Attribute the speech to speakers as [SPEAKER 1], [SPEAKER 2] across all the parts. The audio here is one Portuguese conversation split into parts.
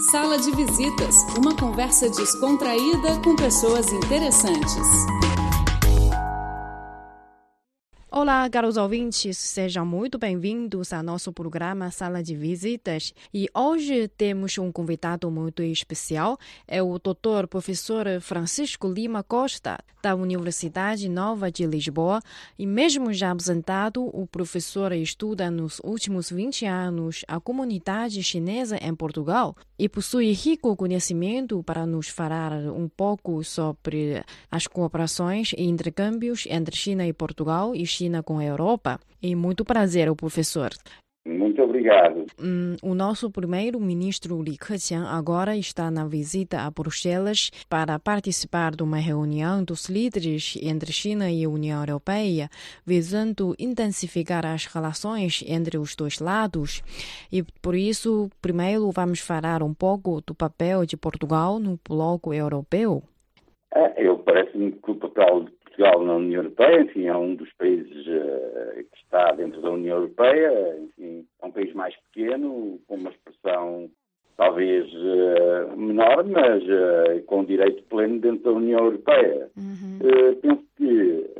[SPEAKER 1] Sala de Visitas, uma conversa descontraída com pessoas interessantes.
[SPEAKER 2] Olá, caros ouvintes, sejam muito bem-vindos ao nosso programa Sala de Visitas. E hoje temos um convidado muito especial, é o doutor professor Francisco Lima Costa, da Universidade Nova de Lisboa. E mesmo já aposentado, o professor estuda nos últimos 20 anos a comunidade chinesa em Portugal e possui rico conhecimento para nos falar um pouco sobre as cooperações e intercâmbios entre China e Portugal e China com a Europa. E muito prazer, professor.
[SPEAKER 3] Muito obrigado.
[SPEAKER 2] Hum, o nosso primeiro-ministro Li Keqiang agora está na visita a Bruxelas para participar de uma reunião dos líderes entre China e União Europeia, visando intensificar as relações entre os dois lados. E por isso, primeiro vamos falar um pouco do papel de Portugal no bloco europeu.
[SPEAKER 3] É, eu parece-me que o papel Portugal na União Europeia, enfim, é um dos países uh, que está dentro da União Europeia, enfim, é um país mais pequeno, com uma expressão talvez uh, menor, mas uh, com direito pleno dentro da União Europeia. Uhum. penso que,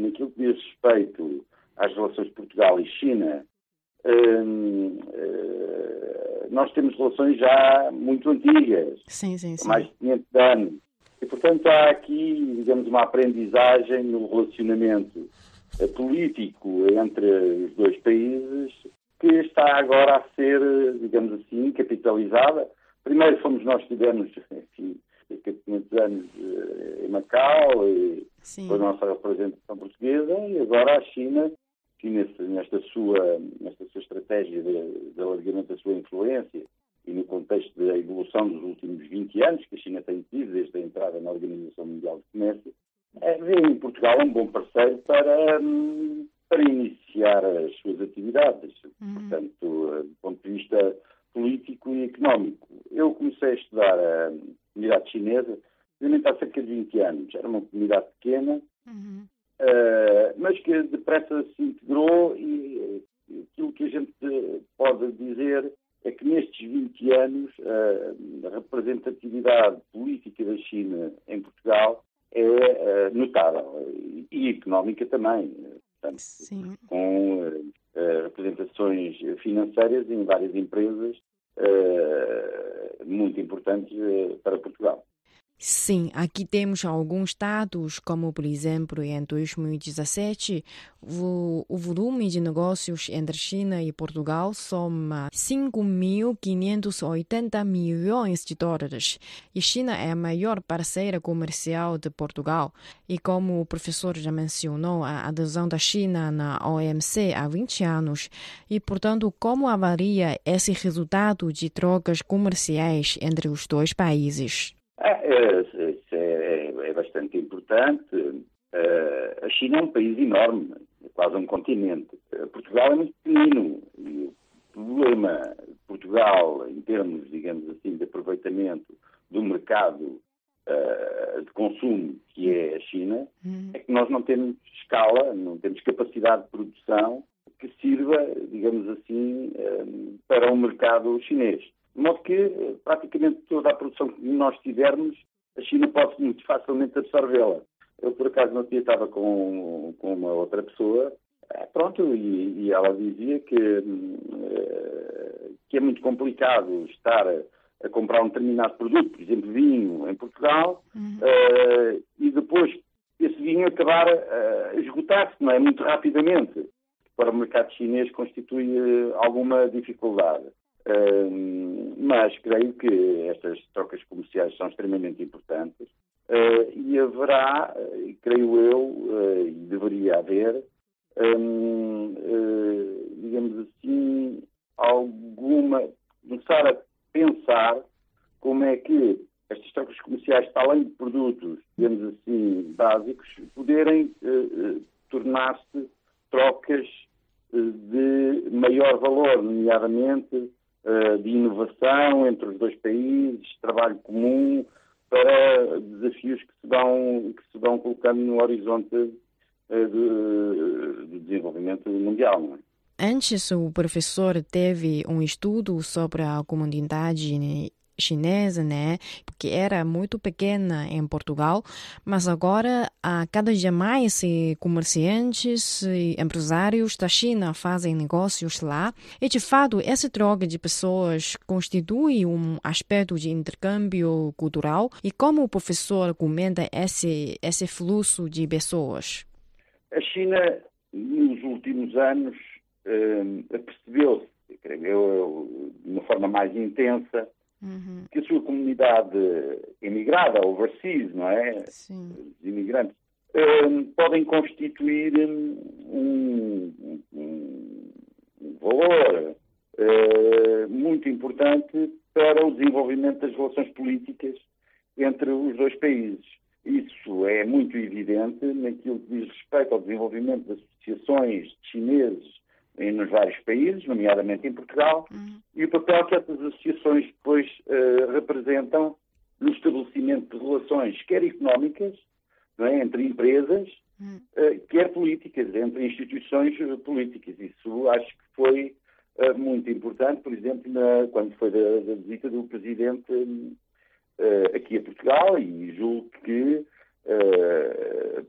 [SPEAKER 3] naquilo que diz respeito às relações de Portugal e China, nós temos relações já muito antigas,
[SPEAKER 2] sim, sim, sim.
[SPEAKER 3] mais de 500 anos. E, portanto, há aqui, digamos, uma aprendizagem no relacionamento político entre os dois países que está agora a ser, digamos assim, capitalizada. Primeiro fomos nós que tivemos, enfim, cerca de 500 anos eh, em Macau, e foi a nossa representação portuguesa, e agora a China, que nesta sua, nesta sua estratégia de, de alargamento da sua influência e no contexto da evolução dos últimos 20 anos que a China tem tido desde a entrada na Organização Mundial do Comércio, é, vê em Portugal um bom parceiro para, hum, para iniciar as suas atividades, uhum. portanto, do ponto de vista político e económico. Eu comecei a estudar a comunidade chinesa, obviamente há cerca de 20 anos. Era uma comunidade pequena, uhum. uh, mas que depressa se integrou e aquilo que a gente pode dizer é que nestes 20 anos a representatividade política da China em Portugal é notável e económica também, portanto,
[SPEAKER 2] Sim.
[SPEAKER 3] com representações financeiras em várias empresas muito importantes para Portugal.
[SPEAKER 2] Sim, aqui temos alguns dados, como por exemplo, em 2017, o, o volume de negócios entre China e Portugal soma 5.580 milhões de dólares. E China é a maior parceira comercial de Portugal. E como o professor já mencionou, a adesão da China na OMC há 20 anos. E, portanto, como avalia esse resultado de trocas comerciais entre os dois países?
[SPEAKER 3] É, é, isso é, é, bastante importante. É, a China é um país enorme, é quase um continente. Portugal é muito pequenino e o problema de Portugal, em termos, digamos assim, de aproveitamento do mercado de consumo, que é a China, uhum. é que nós não temos escala, não temos capacidade de produção que sirva, digamos assim, para o mercado chinês. De modo que eh, praticamente toda a produção que nós tivermos, a China pode muito facilmente absorvê-la. Eu, por acaso, no dia estava com, com uma outra pessoa, eh, pronto, e, e ela dizia que, eh, que é muito complicado estar a, comprar um determinado produto, por exemplo, vinho, em Portugal, uhum. uh, e depois esse vinho acabar a esgotar-se, não é? Muito rapidamente. Para o mercado chinês constitui alguma dificuldade mas creio que estas trocas comerciais são extremamente importantes uh, e haverá, uh, creio eu, uh, e deveria haver, um, digamos assim, alguma. começar a pensar como é que estas trocas comerciais, além de produtos, digamos assim, básicos, poderem tornar-se trocas de maior valor, nomeadamente eh, de inovação entre os dois países, trabalho comum para desafios que se vão, que se vão colocando no horizonte eh, de, de desenvolvimento mundial. Não é?
[SPEAKER 2] Antes, o professor teve um estudo sobre a comunidade chinesa, né? Porque era muito pequena em Portugal, mas agora há cada dia mais comerciantes e empresários da China fazem negócios lá. E de fato, essa troca de pessoas constitui um aspecto de intercâmbio cultural. E como o professor comenta esse esse fluxo de pessoas?
[SPEAKER 3] A China, nos últimos anos, eh, percebeu-se, creio eu, de uma forma mais intensa, uhum. que a sua comunidade imigrada, overseas, não é? Sim. Os imigrantes, um, podem constituir um, um, um valor uh, muito importante para o desenvolvimento das relações políticas entre os dois países. Isso é muito evidente naquilo que diz respeito ao desenvolvimento de associações de chineses nos vários países, nomeadamente em Portugal, uhum. e o papel que essas associações depois uh, representam no estabelecimento de relações, quer económicas, é, entre empresas, uhum. uh, quer políticas, entre instituições uh, políticas. Isso acho que foi muito importante, por exemplo, na, quando foi da, da, visita do Presidente aqui a Portugal, e julgo que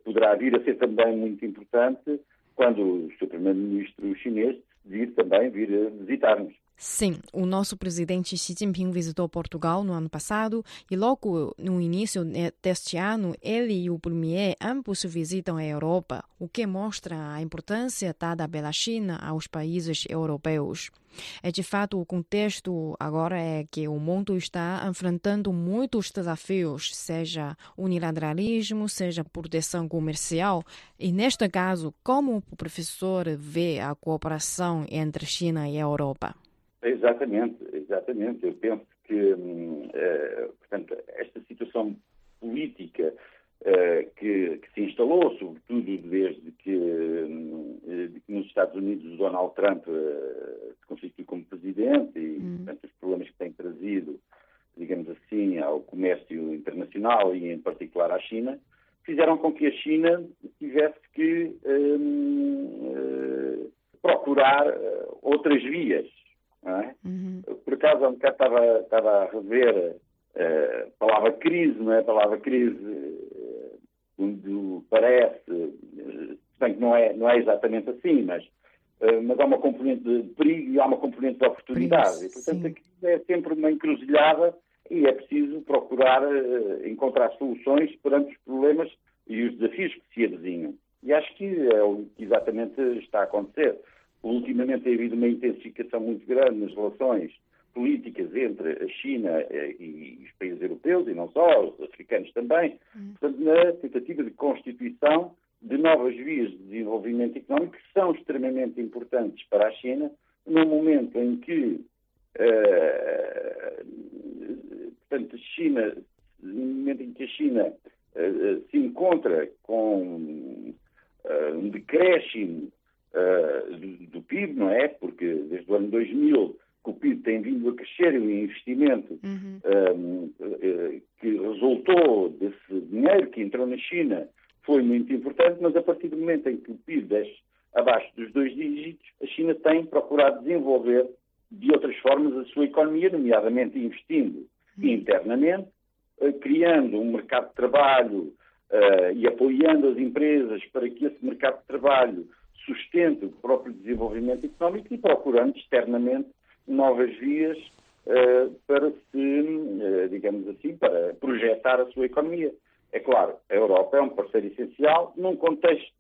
[SPEAKER 3] poderá vir a ser também muito importante quando o seu primeiro-ministro chinês decidir também vir visitar-nos.
[SPEAKER 2] Sim, o nosso presidente Xi Jinping visitou Portugal no ano passado e logo no início deste ano ele e o premier ambos visitam a Europa, o que mostra a importância dada pela China aos países europeus. É de fato o contexto agora é que o mundo está enfrentando muitos desafios, seja unilateralismo, seja proteção comercial. E neste caso, como o professor vê a cooperação entre China e Europa?
[SPEAKER 3] Exatamente, exatamente. Eu penso que, hum, eh, portanto, esta situação política eh, que, que, se instalou, sobretudo desde que, hum, de que, nos Estados Unidos o Donald Trump eh, se constituiu como presidente e, hum. portanto, os problemas que tem trazido, digamos assim, ao comércio internacional e, em particular, à China, fizeram com que a China tivesse que hum, procurar outras vias é? Uhum. Por acaso, há um bocado estava, estava a rever uh, a palavra crise, não é? A palavra crise, uh, onde parece, uh, bem que não é, não é exatamente assim, mas, uh, mas há uma componente de perigo e há uma componente de oportunidade. Perigo, e, portanto, a crise é sempre uma encruzilhada e é preciso procurar encontrar soluções perante os problemas e os desafios que se avizinham. E acho que é o que exatamente está a acontecer. Ultimamente tem havido uma intensificação muito grande nas relações políticas entre a China eh, e os países europeus, e não só, os africanos também, uhum. portanto, na tentativa de constituição de novas vias de desenvolvimento económico que são extremamente importantes para a China, no momento em que, uh, portanto, a China, no momento em que a China uh, se encontra com uh, um decréscimo uh, do, do, PIB, não é? Porque desde o ano 2000 que o PIB tem vindo a crescer e o investimento uhum. um, uh, que resultou desse dinheiro que entrou na China foi muito importante, mas a partir do momento em que o PIB desce abaixo dos dois dígitos, a China tem procurado desenvolver de outras formas a sua economia, nomeadamente investindo uhum. internamente, uh, criando um mercado de trabalho uh, e apoiando as empresas para que esse mercado de trabalho sustente o próprio desenvolvimento económico e procurando externamente novas vias uh, para se, uh, digamos assim, para projetar a sua economia. É claro, a Europa é um parceiro essencial num contexto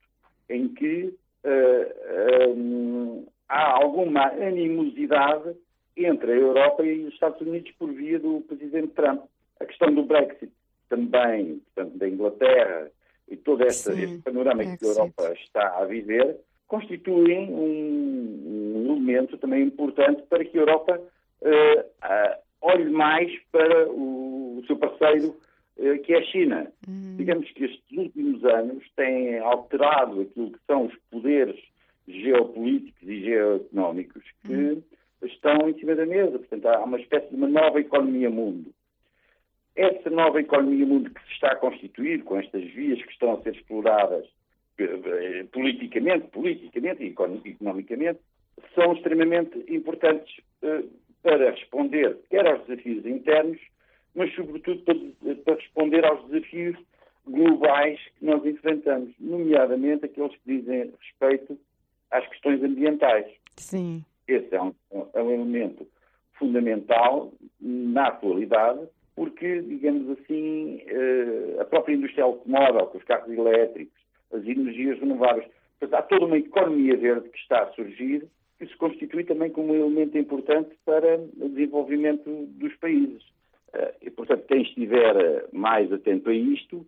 [SPEAKER 3] em que uh, um, há alguma animosidade entre a Europa e os Estados Unidos por via do presidente Trump. A questão do Brexit também, portanto, da Inglaterra e todo esse, esse panorama Brexit. que a Europa está a viver, constituem um, um, elemento também importante para que a Europa uh, olhe mais para o, o seu parceiro, uh, que é a China. Uhum. Digamos que estes últimos anos têm alterado aquilo que são os poderes geopolíticos e geoeconómicos que uhum. estão em cima da mesa. Portanto, há uma espécie de uma nova economia mundo. Essa nova economia mundo que se está a constituir, com estas vias que estão a ser exploradas politicamente, politicamente e economicamente, são extremamente importantes uh, para responder quer aos desafios internos, mas sobretudo para, para, responder aos desafios globais que nós enfrentamos, nomeadamente aqueles que dizem respeito às questões ambientais.
[SPEAKER 2] Sim.
[SPEAKER 3] Esse é um, é um elemento fundamental na atualidade, porque, digamos assim, uh, a própria indústria automóvel, com os carros elétricos, as energias renováveis, portanto, há toda uma economia verde que está a surgir que se constitui também como um elemento importante para o desenvolvimento dos países. Eh, e, portanto, quem estiver mais atento a isto,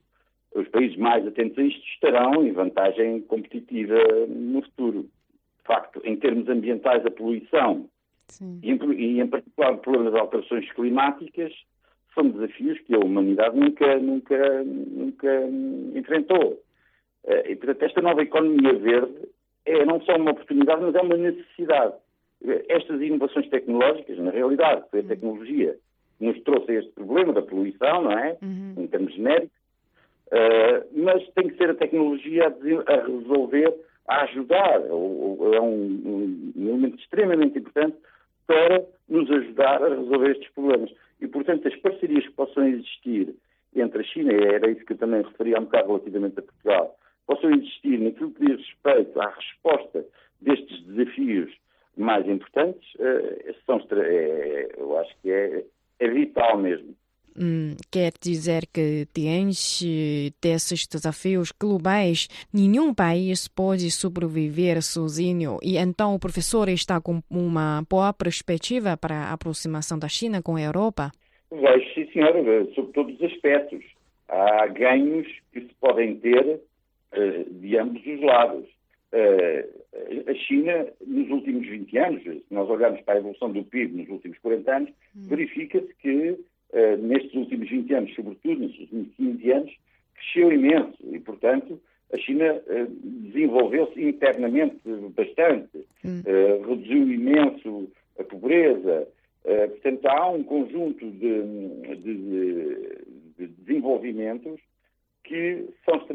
[SPEAKER 3] os países mais atentos a isto estarão em vantagem competitiva no futuro. De facto, em termos ambientais, a poluição e em, e, em, particular, o problema das alterações climáticas são desafios que a humanidade nunca, nunca, nunca enfrentou. Eh, e, portanto, esta nova economia verde é não só uma oportunidade, mas é uma necessidade. Estas inovações tecnológicas, na realidade, foi a uhum. tecnologia que nos trouxe este problema da poluição, não é? Uhum. Em termos genéricos, uh, mas tem que ser a tecnologia a, a resolver, a ajudar, é um, um elemento extremamente importante para nos ajudar a resolver estes problemas. E, portanto, as parcerias que possam existir entre a China, e era isso que eu também referia um bocado relativamente a Portugal, possam existir naquilo que diz respeito à resposta destes desafios mais importantes, uh, são, é, eu acho que é, é vital mesmo.
[SPEAKER 2] Hum, quer dizer que diante desses desafios globais, nenhum país pode sobreviver sozinho e então o professor está com uma boa perspectiva para a aproximação da China com a Europa?
[SPEAKER 3] Vejo, sim, senhor, sobre todos os aspectos. Há ganhos que se podem ter eh, de ambos os lados. Eh, a China, nos últimos 20 anos, se nós olharmos para a evolução do PIB nos últimos 40 anos, hum. verifica-se que eh, nestes últimos 20 anos, sobretudo nestes últimos 15 anos, cresceu imenso e, portanto, a China desenvolveu-se internamente bastante, hum. reduziu imenso a pobreza. portanto, há um conjunto de, de, de desenvolvimentos que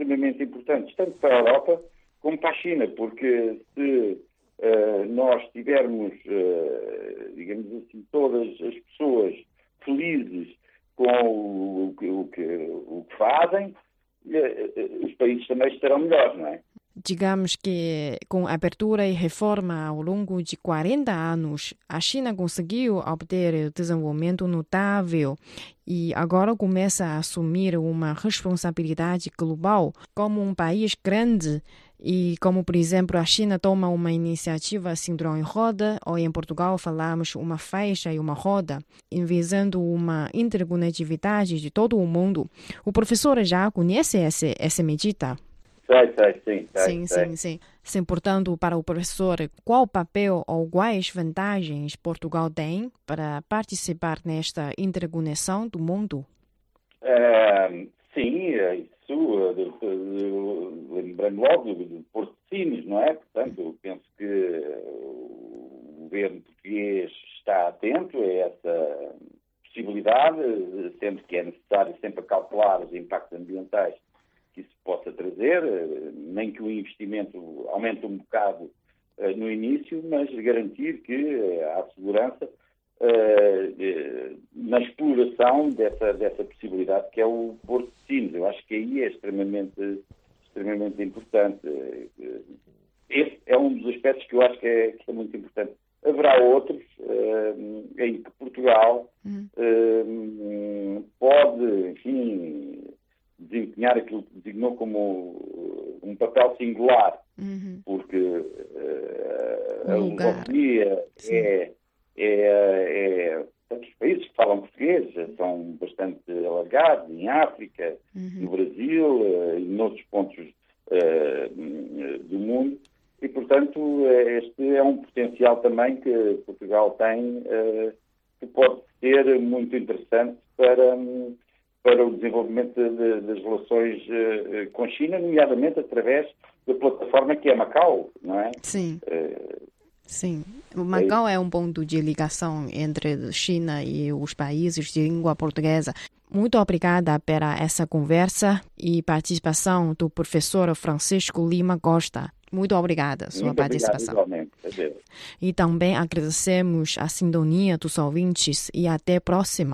[SPEAKER 3] extremamente importantes, tanto para a Europa como para a China, porque se uh, nós tivermos, uh, digamos assim, todas as pessoas felizes com o, o, o, que, o que fazem, uh, os países também estarão melhores, não é?
[SPEAKER 2] Digamos que com abertura e reforma ao longo de 40 anos, a China conseguiu obter desenvolvimento notável e agora começa a assumir uma responsabilidade global como um país grande e como, por exemplo, a China toma uma iniciativa cinturão em roda, ou em Portugal falamos uma faixa e uma roda, envisando uma interconectividade de todo o mundo. O professor já conhece essa, essa medida?
[SPEAKER 3] Sei, sei, sim. Sei,
[SPEAKER 2] sim, sei. sim, sim. Sim, portanto, para o professor, qual papel ou quais vantagens Portugal tem para participar nesta interconexão do mundo?
[SPEAKER 3] É, sim, é isso, lembrando logo de Sines, não é? Portanto, penso que o governo português está atento a essa possibilidade, sempre que é necessário, sempre cautelar os impactos ambientais que isso possa trazer, eh, nem que o investimento aumente um bocado uh, no início, mas garantir que uh, há segurança na exploração dessa, dessa possibilidade que é o Porto de Sines. Eu acho que aí é extremamente, extremamente importante. Esse é um dos aspectos que eu acho que é, que é muito importante. Haverá outros em que Portugal uhum. pode, enfim, desempenhar aquilo que designou como uh, um papel singular, uhum. porque uh, a lusofonia é, é, é os países que falam português são bastante alargados, em África, uhum. no Brasil uh, e noutros pontos uh, do mundo, e, portanto, este é um potencial também que Portugal tem, uh, que pode ser muito interessante para, um, para o desenvolvimento de, das relações uh, com a China, nomeadamente através da plataforma que é Macau, não é?
[SPEAKER 2] Sim. Uh, Sim, o Macau é um ponto de ligação entre China e os países de língua portuguesa. Muito obrigada pela essa conversa e participação do professor Francisco Lima Costa. Muito obrigada sua
[SPEAKER 3] Muito
[SPEAKER 2] participação.
[SPEAKER 3] Obrigado.
[SPEAKER 2] E também agradecemos a sintonia dos ouvintes e até a próxima.